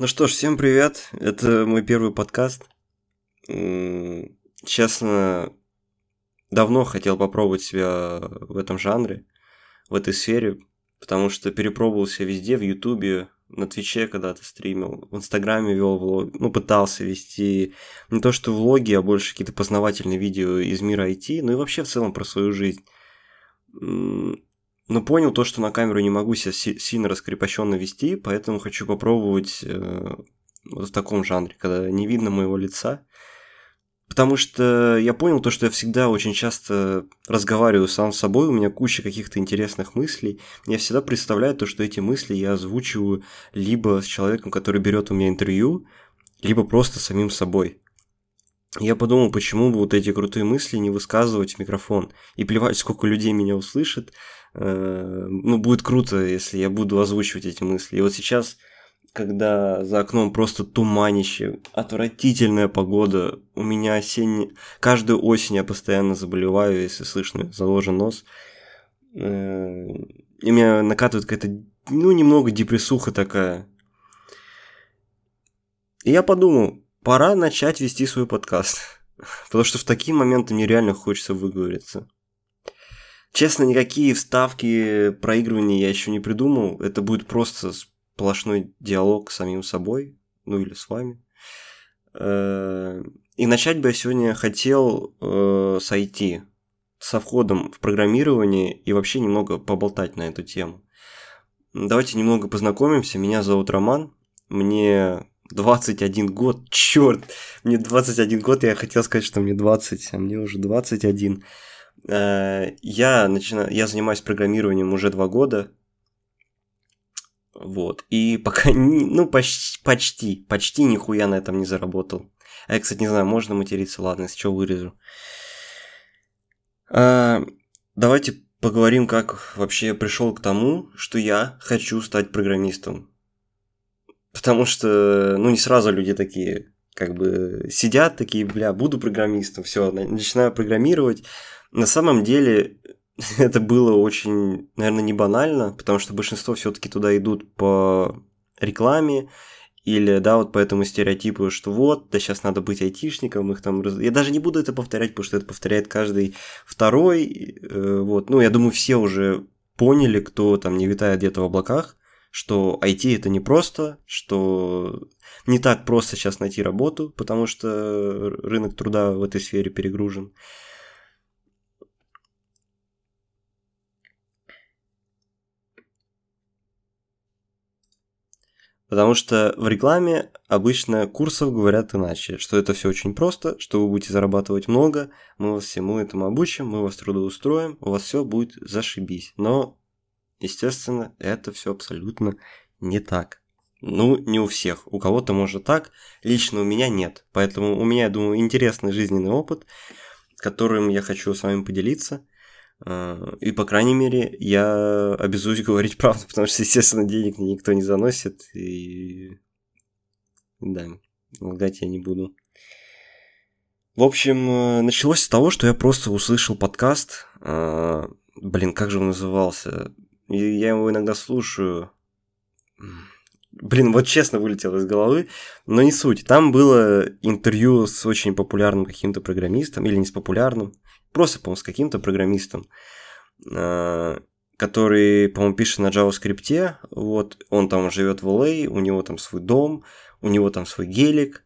Ну что ж, всем привет. Это мой первый подкаст. Честно, давно хотел попробовать себя в этом жанре, в этой сфере, потому что перепробовался везде, в Ютубе, на Твиче когда-то стримил, в Инстаграме вел влог, ну, пытался вести не то что влоги, а больше какие-то познавательные видео из мира IT, ну и вообще в целом про свою жизнь. Но понял то, что на камеру не могу себя сильно раскрепощенно вести, поэтому хочу попробовать э, вот в таком жанре, когда не видно моего лица. Потому что я понял то, что я всегда очень часто разговариваю сам с собой, у меня куча каких-то интересных мыслей. Я всегда представляю то, что эти мысли я озвучиваю либо с человеком, который берет у меня интервью, либо просто самим собой. Я подумал, почему бы вот эти крутые мысли не высказывать в микрофон. И плевать, сколько людей меня услышит, ну, будет круто, если я буду озвучивать эти мысли. И вот сейчас, когда за окном просто туманище, отвратительная погода, у меня осенняя... Каждую осень я постоянно заболеваю, если слышно, заложен нос. Э, и меня накатывает какая-то, ну, немного депрессуха такая. И я подумал, пора начать вести свой подкаст. Потому что в такие моменты мне реально хочется выговориться. Честно, никакие вставки, проигрывания я еще не придумал. Это будет просто сплошной диалог с самим собой, ну или с вами. Э, и начать бы я сегодня хотел э, с IT, со входом в программирование и вообще немного поболтать на эту тему. Давайте немного познакомимся. Меня зовут Роман, мне 21 год, черт, мне 21 год, я хотел сказать, что мне 20, а мне уже 21. Э, я, начинаю, я занимаюсь программированием уже два года. Вот. И пока, ну, почти, почти, почти нихуя на этом не заработал. А я, кстати, не знаю, можно материться, ладно, если что, вырежу. А, давайте поговорим, как вообще я пришел к тому, что я хочу стать программистом. Потому что, ну, не сразу люди такие, как бы, сидят такие, бля, буду программистом, все, начинаю программировать, на самом деле это было очень, наверное, не банально, потому что большинство все-таки туда идут по рекламе, или, да, вот по этому стереотипу, что вот, да сейчас надо быть айтишником, их там... Я даже не буду это повторять, потому что это повторяет каждый второй, э, вот. Ну, я думаю, все уже поняли, кто там не витает где-то в облаках, что IT это не просто, что не так просто сейчас найти работу, потому что рынок труда в этой сфере перегружен. Потому что в рекламе обычно курсов говорят иначе, что это все очень просто, что вы будете зарабатывать много, мы вас всему этому обучим, мы вас трудоустроим, у вас все будет зашибись. Но, естественно, это все абсолютно не так. Ну, не у всех. У кого-то может так, лично у меня нет. Поэтому у меня, я думаю, интересный жизненный опыт, которым я хочу с вами поделиться – и, по крайней мере, я обязуюсь говорить правду, потому что, естественно, денег никто не заносит, и... Да, лгать я не буду. В общем, э, началось с того, что я просто услышал подкаст. А, блин, как же он назывался? Я его иногда слушаю. Блин, вот честно вылетело из головы, но не суть. Там было интервью с очень популярным каким-то программистом, или не с популярным, просто, по-моему, с каким-то программистом, а, который, по-моему, пишет на JavaScript, вот, он там живет в LA, у него там свой дом, у него там свой гелик,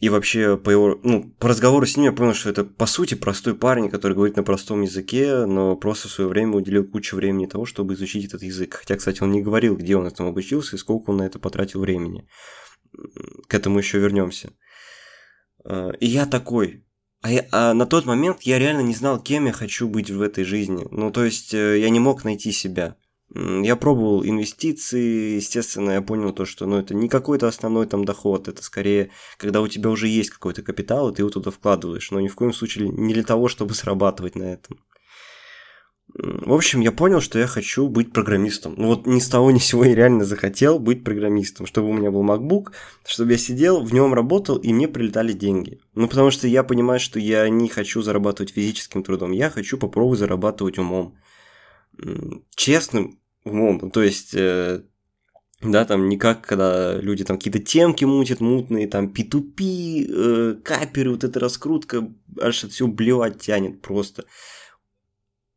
и вообще по его, ну, по разговору с ним я понял, что это по сути простой парень, который говорит на простом языке, но просто в свое время уделил кучу времени того, чтобы изучить этот язык. Хотя, кстати, он не говорил, где он этому обучился и сколько он на это потратил времени. К этому еще вернемся. А, и я такой, а, я, а на тот момент я реально не знал, кем я хочу быть в этой жизни. Ну, то есть э, я не мог найти себя. Я пробовал инвестиции, естественно, я понял то, что ну, это не какой-то основной там доход, это скорее, когда у тебя уже есть какой-то капитал, и ты его туда вкладываешь, но ни в коем случае не для того, чтобы срабатывать на этом. В общем, я понял, что я хочу быть программистом. Ну вот ни с того ни с сего я реально захотел быть программистом, чтобы у меня был MacBook, чтобы я сидел, в нем работал, и мне прилетали деньги. Ну потому что я понимаю, что я не хочу зарабатывать физическим трудом, я хочу попробовать зарабатывать умом. Честным умом. То есть, э, Да, там не как, когда люди там какие-то темки мутят мутные, там P2P, э, каперы, вот эта раскрутка, аж все блевать тянет просто.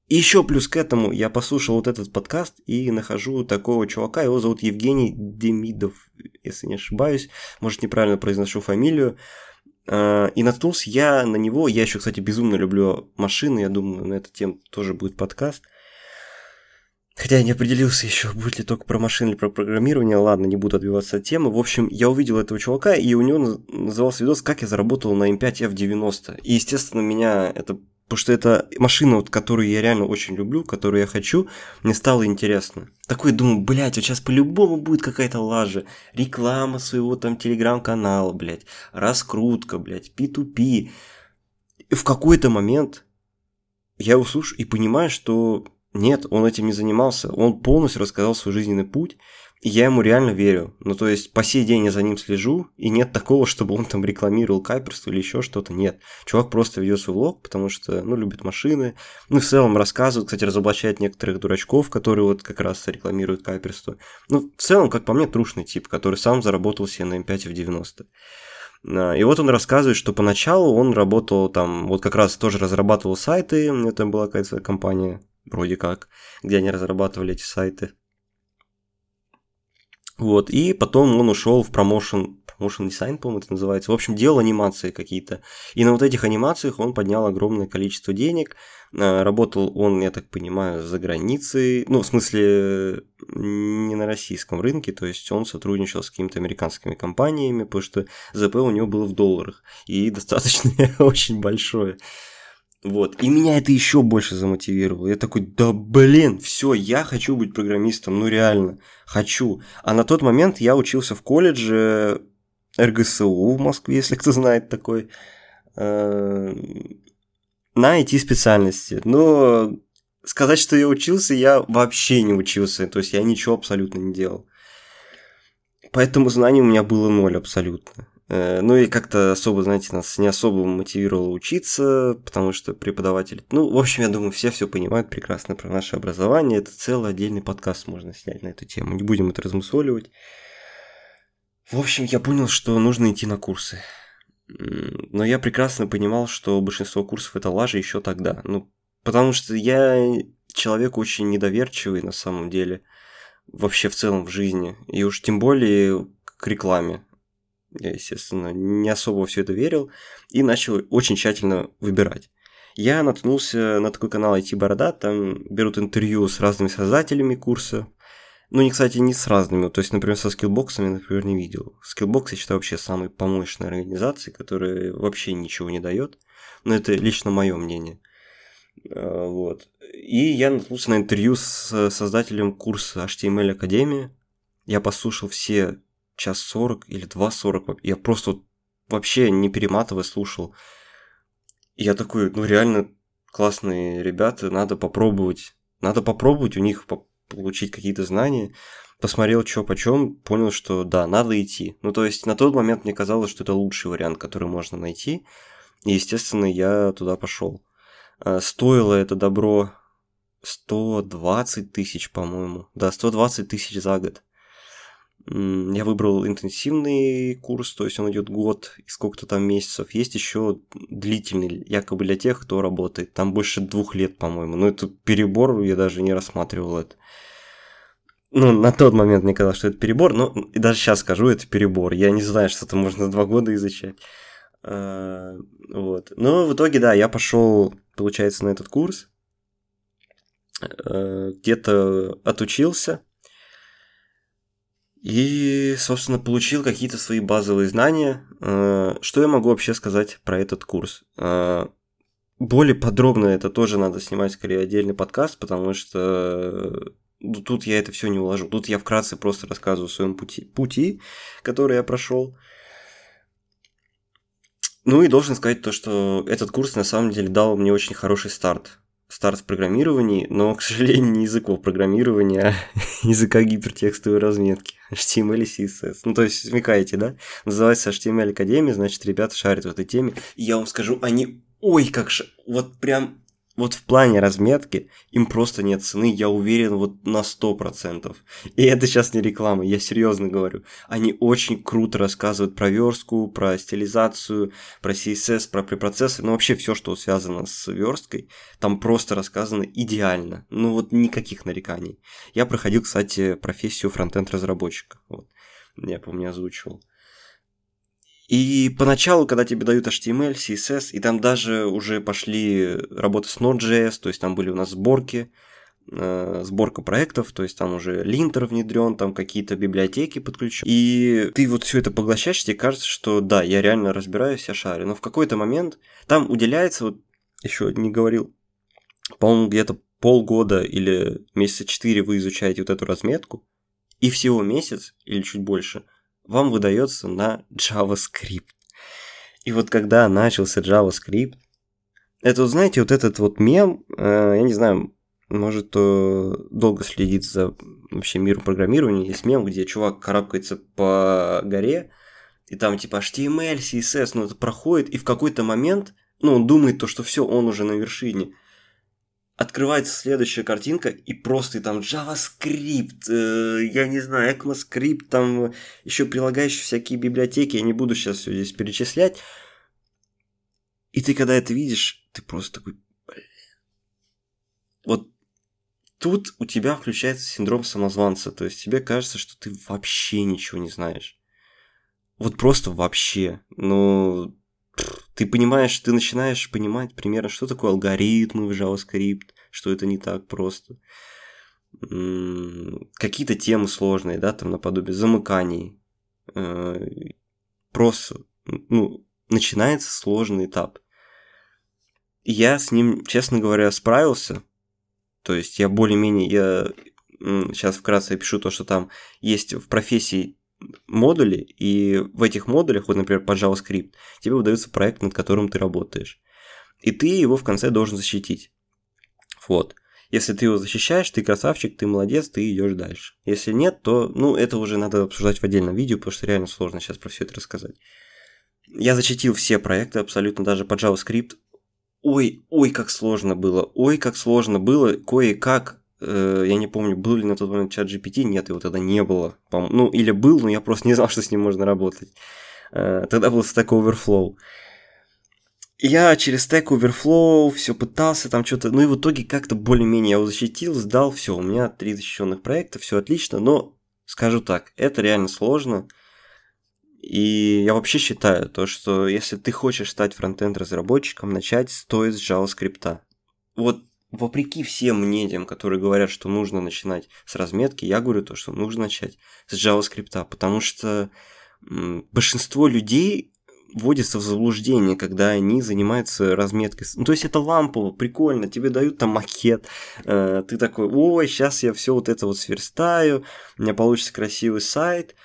Еще плюс к этому я послушал вот этот подкаст и нахожу такого чувака, его зовут Евгений Демидов, если не ошибаюсь, может неправильно произношу фамилию. Э, и наткнулся я на него, я еще, кстати, безумно люблю машины, я думаю, на эту тему тоже будет подкаст – Хотя я не определился еще, будет ли только про машины или про программирование. Ладно, не буду отбиваться от темы. В общем, я увидел этого чувака, и у него назывался видос «Как я заработал на M5 F90». И, естественно, меня это... Потому что это машина, вот, которую я реально очень люблю, которую я хочу, мне стало интересно. Такой думаю, блядь, вот сейчас по-любому будет какая-то лажа. Реклама своего там телеграм-канала, блядь. Раскрутка, блядь, P2P. И в какой-то момент я слушаю и понимаю, что нет, он этим не занимался. Он полностью рассказал свой жизненный путь, и я ему реально верю. Ну, то есть, по сей день я за ним слежу, и нет такого, чтобы он там рекламировал каперство или еще что-то. Нет. Чувак просто ведет свой влог, потому что, ну, любит машины. Ну, в целом рассказывает, кстати, разоблачает некоторых дурачков, которые вот как раз рекламируют каперство. Ну, в целом, как по мне, трушный тип, который сам заработал себе на М5 в 90. А, и вот он рассказывает, что поначалу он работал там, вот как раз тоже разрабатывал сайты, это была какая-то компания, вроде как, где они разрабатывали эти сайты. Вот, и потом он ушел в промоушен, промоушен дизайн, по-моему, это называется. В общем, делал анимации какие-то. И на вот этих анимациях он поднял огромное количество денег. А, работал он, я так понимаю, за границей. Ну, в смысле, не на российском рынке. То есть он сотрудничал с какими-то американскими компаниями, потому что ЗП у него было в долларах. И достаточно очень большое. Вот. И меня это еще больше замотивировало. Я такой, да блин, все, я хочу быть программистом, ну реально, хочу. А на тот момент я учился в колледже РГСУ в Москве, если кто знает такой, э, на IT-специальности. Но сказать, что я учился, я вообще не учился, то есть я ничего абсолютно не делал. Поэтому знаний у меня было ноль абсолютно. Э, ну и как-то особо, знаете, нас не особо мотивировало учиться, потому что преподаватель... Ну, в общем, я думаю, все все понимают прекрасно про наше образование. Это целый отдельный подкаст можно снять на эту тему. Не будем это размусоливать. В общем, я понял, что нужно идти на курсы. Но я прекрасно понимал, что большинство курсов это лажа еще тогда. Ну, потому что я человек очень недоверчивый на самом деле. Вообще в целом в жизни. И уж тем более к рекламе. Я, естественно, не особо все это верил и начал очень тщательно выбирать. Я наткнулся на такой канал IT Борода, там берут интервью с разными создателями курса. Ну, не, кстати, не с разными, то есть, например, со скиллбоксами, например, не видел. Skillbox я считаю вообще самой помощной организацией, которая вообще ничего не дает. Но это лично мое мнение. А, вот. И я наткнулся на интервью с создателем курса HTML Академия. Я послушал все час сорок или два сорок. Я просто вообще не перематывая слушал. И я такой, ну реально классные ребята, надо попробовать. Надо попробовать у них получить какие-то знания. Посмотрел, что почем, понял, что да, надо идти. Ну, то есть на тот момент мне казалось, что это лучший вариант, который можно найти. И, естественно, я туда пошел. А, стоило это добро 120 тысяч, по-моему. Да, 120 тысяч за год. Я выбрал интенсивный курс, то есть он идет год и сколько-то там месяцев. Есть еще длительный, якобы для тех, кто работает. Там больше двух лет, по-моему. Но это перебор, я даже не рассматривал это. Ну, на тот момент мне казалось, что это перебор, но и даже сейчас скажу, это перебор. Я не знаю, что это можно два года изучать. А, вот. Но в итоге, да, я пошел, получается, на этот курс. А, где-то отучился, и, собственно, получил какие-то свои базовые знания. Э, что я могу вообще сказать про этот курс? Э, более подробно это тоже надо снимать скорее отдельный подкаст, потому что э, тут я это все не уложу. Тут я вкратце просто рассказываю о своем пути, пути, который я прошел. Ну и должен сказать то, что этот курс на самом деле дал мне очень хороший старт старт в программировании, но, к сожалению, не языков программирования, а языка гипертекстовой разметки, HTML и CSS. Ну, то есть, смекаете, да? Называется HTML Академия, значит, ребята шарят в этой теме. И я вам скажу, они, ой, как ш... вот прям вот в плане разметки им просто нет цены, я уверен, вот на 100%. И это сейчас не реклама, я серьезно говорю. Они очень круто рассказывают про верстку, про стилизацию, про CSS, про препроцессы, ну вообще все, что связано с версткой, там просто рассказано идеально. Ну вот никаких нареканий. Я проходил, кстати, профессию фронтенд разработчика. Вот. Я помню, озвучивал. И поначалу, когда тебе дают HTML, CSS, и там даже уже пошли работы с Node.js, то есть там были у нас сборки, э, сборка проектов, то есть там уже линтер внедрен, там какие-то библиотеки подключены. И ты вот все это поглощаешь, тебе кажется, что да, я реально разбираюсь, я шарю. Но в какой-то момент там уделяется, вот еще не говорил, по-моему, где-то полгода или месяца четыре вы изучаете вот эту разметку, и всего месяц или чуть больше – вам выдается на JavaScript. И вот когда начался JavaScript, это, знаете, вот этот вот мем, э, я не знаю, может, кто долго следит за вообще миром программирования, есть мем, где чувак карабкается по горе, и там типа HTML, CSS, ну это проходит, и в какой-то момент, ну он думает то, что все, он уже на вершине – открывается следующая картинка, и просто и там JavaScript, э, я не знаю, ECMAScript, там еще прилагающие всякие библиотеки, я не буду сейчас все здесь перечислять. И ты когда это видишь, ты просто такой, блин. Вот тут у тебя включается синдром самозванца, то есть тебе кажется, что ты вообще ничего не знаешь. Вот просто вообще. Ну, ты понимаешь, ты начинаешь понимать примерно, что такое алгоритмы в JavaScript, что это не так просто. Какие-то темы сложные, да, там наподобие замыканий. Э, просто, ну, начинается сложный этап. Я с ним, честно говоря, справился. То есть я более-менее, я сейчас вкратце опишу то, что там есть в профессии модули, и в этих модулях, вот, например, по JavaScript, тебе выдается проект, над которым ты работаешь. И ты его в конце должен защитить. Вот. Если ты его защищаешь, ты красавчик, ты молодец, ты идешь дальше. Если нет, то, ну, это уже надо обсуждать в отдельном видео, потому что реально сложно сейчас про все это рассказать. Я защитил все проекты абсолютно, даже по JavaScript. Ой, ой, как сложно было, ой, как сложно было кое-как я не помню, был ли на тот момент чат GPT, нет, его тогда не было. Ну, или был, но я просто не знал, что с ним можно работать. Э, тогда был Stack Overflow. Я через Stack Overflow все пытался там что-то, ну и в итоге как-то более-менее я его защитил, сдал, все, у меня три защищенных проекта, все отлично, но скажу так, это реально сложно. И я вообще считаю то, что если ты хочешь стать фронтенд разработчиком, начать стоит с JavaScript. Вот вопреки всем мнениям, которые говорят, что нужно начинать с разметки, я говорю то, что нужно начать с JavaScript, потому что большинство людей вводятся в заблуждение, когда они занимаются разметкой. Ну, то есть это лампово, прикольно, тебе дают там макет, э, ты такой, ой, сейчас я все вот это вот сверстаю, у меня получится красивый сайт,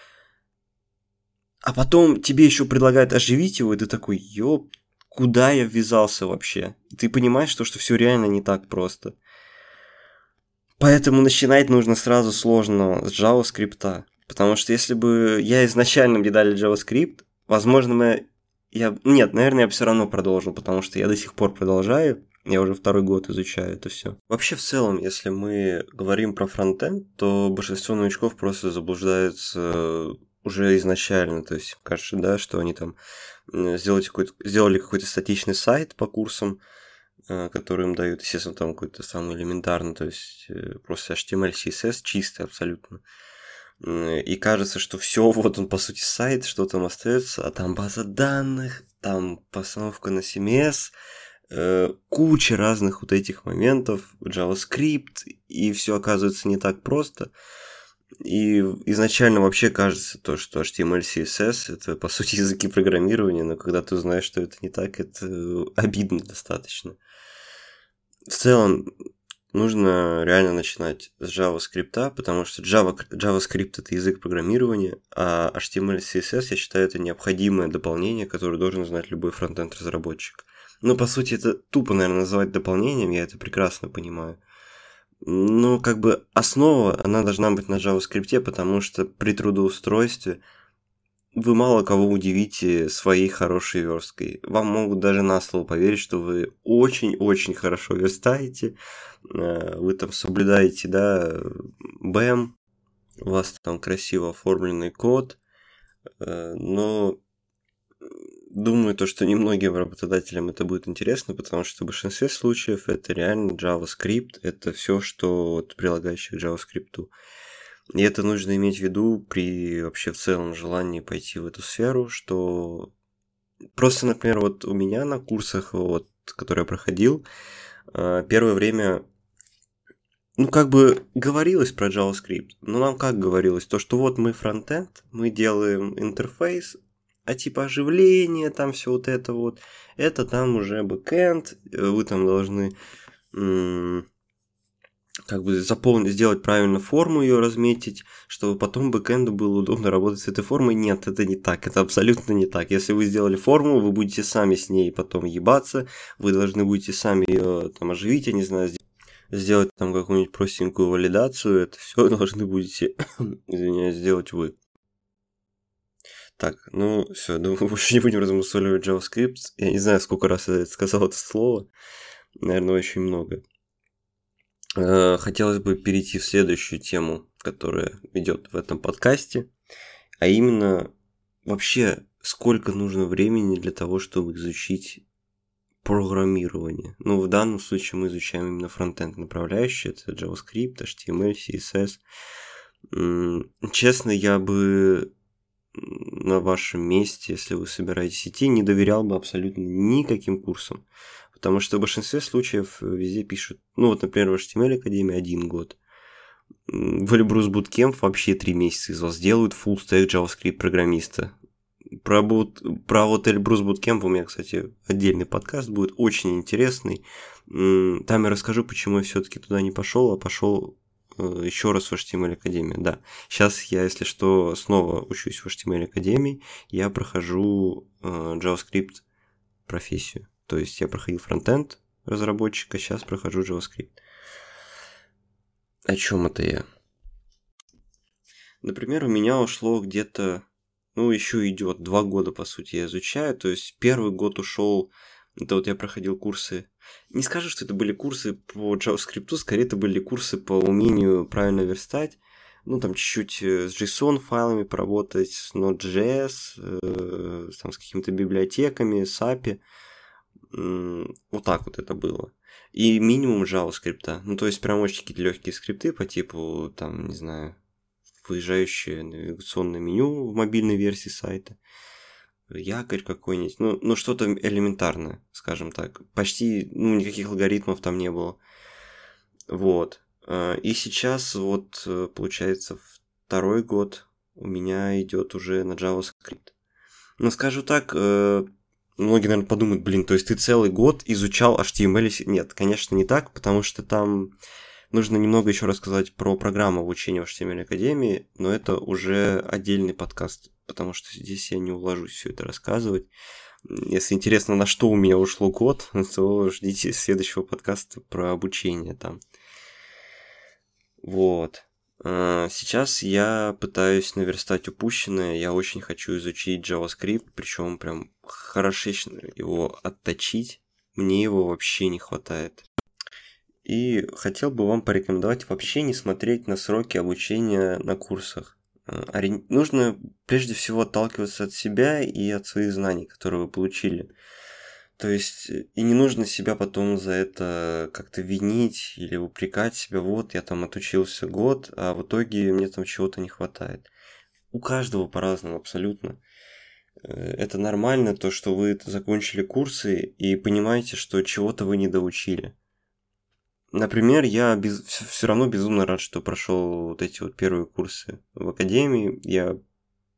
а потом тебе еще предлагают оживить его, и ты такой, ёп, куда я ввязался вообще. И ты понимаешь, что, что все реально не так просто. Поэтому начинать нужно сразу сложно с JavaScript. Потому что если бы я изначально мне дали JavaScript, возможно, мы... Я... Нет, наверное, я бы все равно продолжил, потому что я до сих пор продолжаю. Я уже второй год изучаю это все. Вообще, в целом, если мы говорим про фронтенд, то большинство новичков просто заблуждаются уже изначально. То есть, кажется, да, что они там сделать какой-то, сделали какой-то статичный сайт по курсам, э, которые им дают, естественно, там какой-то самый элементарный, то есть э, просто HTML, CSS чистый абсолютно. И кажется, что все, вот он по сути сайт, что там остается, а там база данных, там постановка на CMS, э, куча разных вот этих моментов, JavaScript, и все оказывается не так просто. И изначально вообще кажется то, что HTML, CSS это по сути языки программирования, но когда ты знаешь, что это не так, это обидно достаточно. В целом, нужно реально начинать с JavaScript, потому что Java, JavaScript это язык программирования, а HTML, CSS, я считаю, это необходимое дополнение, которое должен знать любой фронтенд разработчик. Ну, по сути, это тупо, наверное, называть дополнением, я это прекрасно понимаю. Ну, как бы основа, она должна быть на JavaScript, потому что при трудоустройстве вы мало кого удивите своей хорошей версткой. Вам могут даже на слово поверить, что вы очень-очень хорошо верстаете, э, вы там соблюдаете, да, БЭМ, у вас там красиво оформленный код, э, но думаю, то, что немногим работодателям это будет интересно, потому что в большинстве случаев это реально JavaScript, это все, что вот, прилагающее к JavaScript. И это нужно иметь в виду при вообще в целом желании пойти в эту сферу, что просто, например, вот у меня на курсах, вот, которые я проходил, э, первое время ну, как бы говорилось про JavaScript, но нам как говорилось, то, что вот мы фронтенд, мы делаем интерфейс, а типа оживление, там все вот это вот, это там уже бэкэнд, э, вы там должны как бы заполнить, сделать правильно форму, ее разметить, чтобы потом бэкэнду было удобно работать с этой формой. Нет, это не так, это абсолютно не так. Если вы сделали форму, вы будете сами с ней потом ебаться, вы должны будете сами ее там оживить, я не знаю, сделать там какую-нибудь простенькую валидацию, это все должны будете, извиняюсь, сделать вы. Так, ну все, думаю, больше не будем размусоливать JavaScript. Я не знаю, сколько раз я сказал это слово. Наверное, очень много. Э, хотелось бы перейти в следующую тему, которая идет в этом подкасте, а именно вообще сколько нужно времени для того, чтобы изучить программирование. Ну, в данном случае мы изучаем именно фронтенд направляющие, это JavaScript, HTML, CSS. Честно, я бы на вашем месте, если вы собираетесь идти, не доверял бы абсолютно никаким курсам. Потому что в большинстве случаев везде пишут, ну вот, например, в HTML Академии один год. В Эльбрус Bootcamp вообще три месяца из вас делают full stack JavaScript программиста. Про, бут, про вот Эльбрус Bootcamp у меня, кстати, отдельный подкаст будет очень интересный. Там я расскажу, почему я все-таки туда не пошел, а пошел еще раз в HTML Академии. Да, сейчас я, если что, снова учусь в HTML Академии. Я прохожу э, JavaScript профессию. То есть я проходил фронтенд разработчика, сейчас прохожу JavaScript. О чем это я? Например, у меня ушло где-то, ну, еще идет два года, по сути, я изучаю. То есть первый год ушел, это вот я проходил курсы. Не скажу, что это были курсы по JavaScript, скорее это были курсы по умению правильно верстать. Ну, там чуть-чуть э, с JSON файлами поработать, с Node.js, э, там, с какими-то библиотеками, с API. Вот так вот это было. И минимум JavaScript. Ну, то есть прям очень какие-то легкие скрипты по типу, там, не знаю, выезжающее навигационное меню в мобильной версии сайта, якорь какой-нибудь, ну, ну что-то элементарное, скажем так. Почти, ну, никаких алгоритмов там не было. Вот. А, и сейчас вот, э, получается, второй год у меня идет уже на JavaScript. Но скажу так, э, многие, наверное, подумают, блин, то есть ты целый год изучал HTML? Нет, конечно, не так, потому что там нужно немного еще рассказать про программу обучения в HTML Академии, но это уже отдельный подкаст, потому что здесь я не уложусь все это рассказывать. Если интересно, на что у меня ушло год, то ждите следующего подкаста про обучение там. Вот. А, сейчас я пытаюсь наверстать упущенное, я очень хочу изучить JavaScript, причем прям хорошечно его отточить, мне его вообще не хватает. И хотел бы вам порекомендовать вообще не смотреть на сроки обучения на курсах. А, нужно прежде всего отталкиваться от себя и от своих знаний, которые вы получили. То есть, э, и не нужно себя потом за это как-то винить или упрекать себя, вот, я там отучился год, а в итоге мне там чего-то не хватает. У каждого по-разному абсолютно. Э, это нормально, то, что вы закончили курсы и понимаете, что чего-то вы не доучили. Например, я без, все равно безумно рад, что прошел вот эти вот первые курсы в академии. Я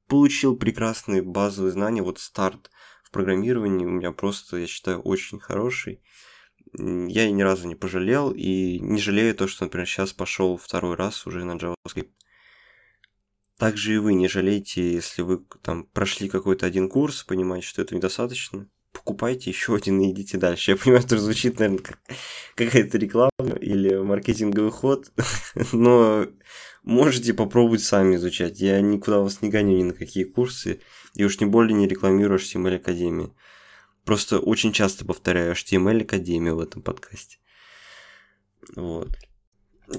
получил прекрасные базовые знания, вот старт программировании у меня просто, я считаю, очень хороший. Я ни разу не пожалел и не жалею то, что, например, сейчас пошел второй раз уже на JavaScript. Также и вы не жалейте, если вы там прошли какой-то один курс, понимаете, что это недостаточно, покупайте еще один и идите дальше. Я понимаю, что звучит, наверное, как какая-то реклама или маркетинговый ход, но можете попробовать сами изучать. Я никуда вас не гоню ни на какие курсы, и уж не более не рекламирую HTML Академии. Просто очень часто повторяю HTML Академию в этом подкасте. Вот.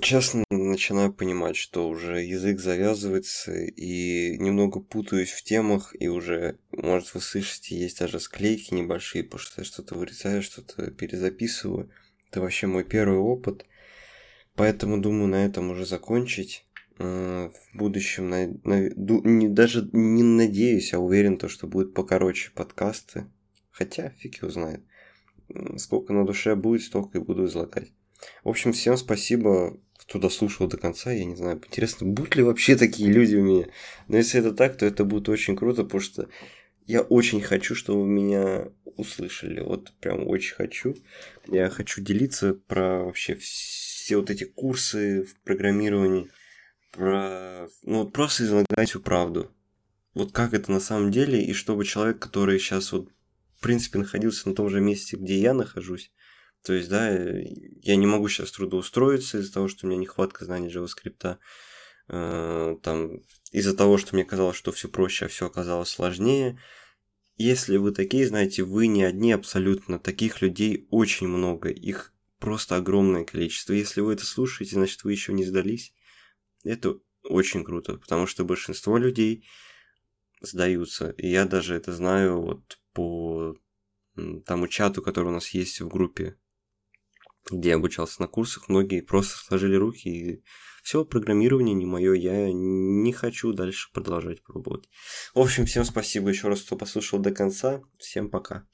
Честно начинаю понимать, что уже язык завязывается, и немного путаюсь в темах, и уже, может, вы слышите, есть даже склейки небольшие, потому что я что-то вырезаю, что-то перезаписываю. Это вообще мой первый опыт. Поэтому думаю на этом уже закончить. В будущем, на, на, не, даже не надеюсь, а уверен, то, что будет покороче подкасты. Хотя, фиг его знает. Сколько на душе будет, столько и буду излагать. В общем, всем спасибо, кто дослушал до конца. Я не знаю, интересно, будут ли вообще такие люди у меня. Но если это так, то это будет очень круто, потому что я очень хочу, чтобы меня услышали. Вот прям очень хочу. Я хочу делиться про вообще все вот эти курсы в программировании. Про... Ну, вот просто излагать всю правду. Вот как это на самом деле, и чтобы человек, который сейчас вот, в принципе, находился на том же месте, где я нахожусь, то есть, да, я не могу сейчас трудоустроиться из-за того, что у меня нехватка знаний JavaScript, э, там, из-за того, что мне казалось, что все проще, а все оказалось сложнее. Если вы такие, знаете, вы не одни абсолютно, таких людей очень много, их просто огромное количество. Если вы это слушаете, значит, вы еще не сдались. Это очень круто, потому что большинство людей сдаются. И я даже это знаю вот по тому чату, который у нас есть в группе где я обучался на курсах, многие просто сложили руки и все, программирование не мое, я не хочу дальше продолжать пробовать. В общем, всем спасибо еще раз, кто послушал до конца. Всем пока.